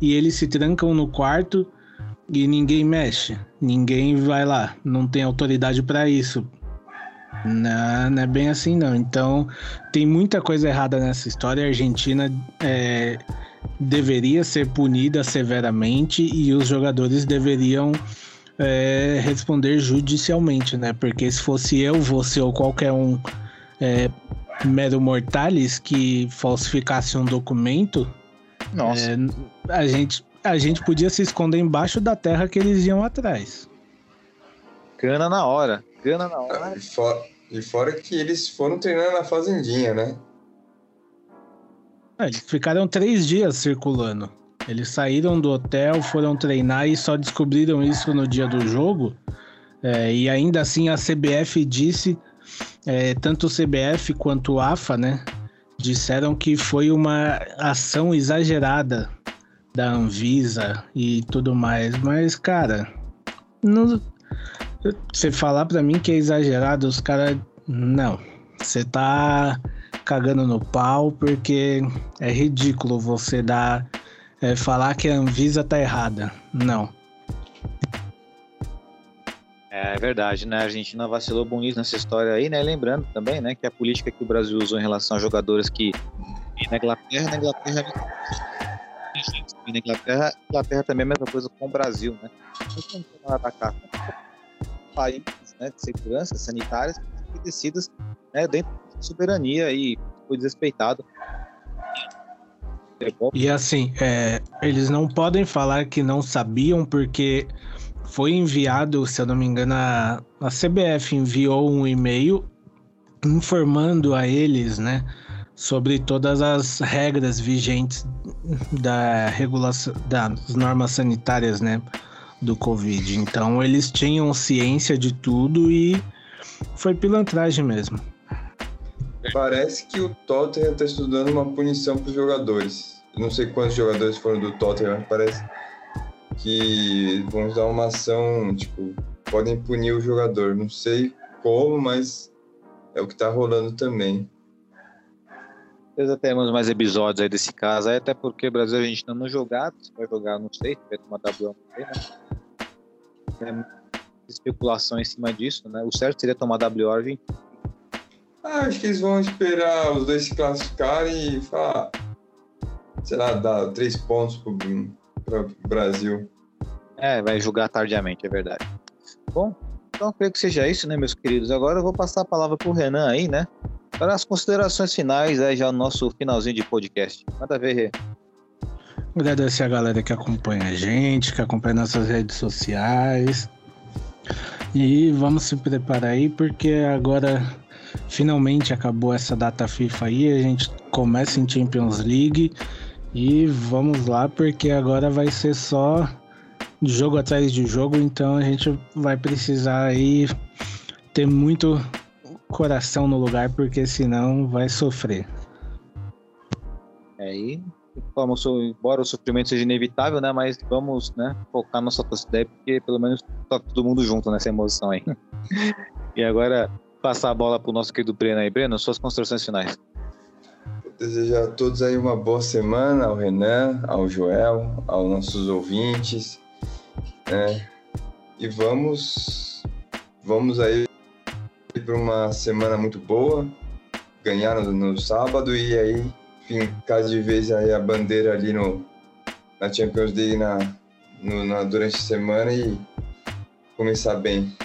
e eles se trancam no quarto e ninguém mexe, ninguém vai lá, não tem autoridade para isso. Não, não é bem assim não. Então tem muita coisa errada nessa história. A Argentina é, deveria ser punida severamente e os jogadores deveriam é, responder judicialmente, né? Porque se fosse eu, você ou qualquer um é, mero mortales que falsificasse um documento, Nossa. é, a, gente, a gente podia se esconder embaixo da terra que eles iam atrás. Cana na hora. Na hora. E fora, e fora que eles foram treinando na fazendinha, né? É, eles ficaram três dias circulando. Eles saíram do hotel, foram treinar e só descobriram isso no dia do jogo. É, e ainda assim a CBF disse, é, tanto o CBF quanto o AFA, né? Disseram que foi uma ação exagerada da Anvisa e tudo mais. Mas, cara, não, você falar pra mim que é exagerado, os caras. Não. Você tá cagando no pau porque é ridículo você dar. É, falar que a Anvisa tá errada. Não. É verdade, né? A Argentina vacilou bonito nessa história aí, né? Lembrando também, né, que a política que o Brasil usou em relação a jogadores que e na Inglaterra, na Inglaterra na Inglaterra, Inglaterra também é a mesma coisa com o Brasil, né? Atacar países né, de segurança sanitárias estabelecidas né, dentro da soberania e foi desrespeitado. E assim, é, eles não podem falar que não sabiam, porque foi enviado, se eu não me engano, a, a CBF enviou um e-mail informando a eles, né, sobre todas as regras vigentes da regulação das normas sanitárias, né, do Covid. Então eles tinham ciência de tudo e foi pilantragem mesmo. Parece que o Tottenham está estudando uma punição para os jogadores. Não sei quantos jogadores foram do Tottenham, mas parece que vão dar uma ação, tipo, podem punir o jogador. Não sei como, mas é o que está rolando também. Já temos mais episódios aí desse caso, aí, até porque o Brasil a gente não jogado, se vai jogar, não sei, se vai tomar W, não sei, né? É especulação em cima disso, né? O certo seria tomar WR 20. Ah, acho que eles vão esperar os dois se classificarem e falar, sei lá, dar três pontos para o Brasil. É, vai julgar tardiamente, é verdade. Bom, então creio que seja isso, né, meus queridos? Agora eu vou passar a palavra para o Renan aí, né? Para as considerações finais, aí já no nosso finalzinho de podcast. Manda ver, Rê. Agradecer a galera que acompanha a gente, que acompanha nossas redes sociais. E vamos se preparar aí, porque agora finalmente acabou essa data FIFA aí, a gente começa em Champions League e vamos lá, porque agora vai ser só jogo atrás de jogo, então a gente vai precisar aí ter muito coração no lugar, porque senão vai sofrer. É, e vamos, embora o sofrimento seja inevitável, né? Mas vamos, né, focar nossa torcida porque pelo menos toca todo mundo junto nessa emoção aí. e agora passar a bola pro nosso querido Breno aí. Breno, suas construções finais. Vou desejar a todos aí uma boa semana, ao Renan, ao Joel, aos nossos ouvintes, né? E vamos, vamos aí para uma semana muito boa, ganhar no, sábado e aí fincar de vez aí a bandeira ali no, na Champions League na, no, na, durante a semana e começar bem.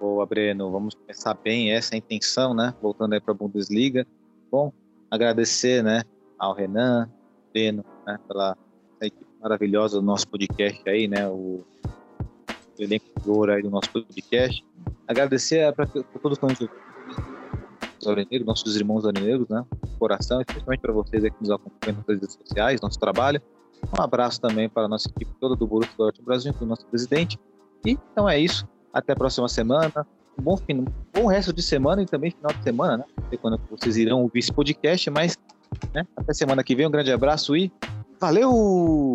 Boa, Breno. Vamos começar bem, essa é a intenção, né? Voltando aí para a Bundesliga. Bom, agradecer, né, ao Renan, Breno, né, pela equipe maravilhosa do nosso podcast aí, né, o, o elenco de ouro aí do nosso podcast. Agradecer para todos os aurinegros, nossos irmãos aurinegros, né, coração, especialmente para vocês aí que nos acompanham nas redes sociais, nosso trabalho. Um abraço também para a nossa equipe toda do Borussia Dortmund Brasil, com o nosso presidente. E então é isso. Até a próxima semana. Um bom, fim, bom resto de semana e também final de semana, né? Não sei quando vocês irão ouvir esse podcast, mas né? até semana que vem. Um grande abraço e valeu!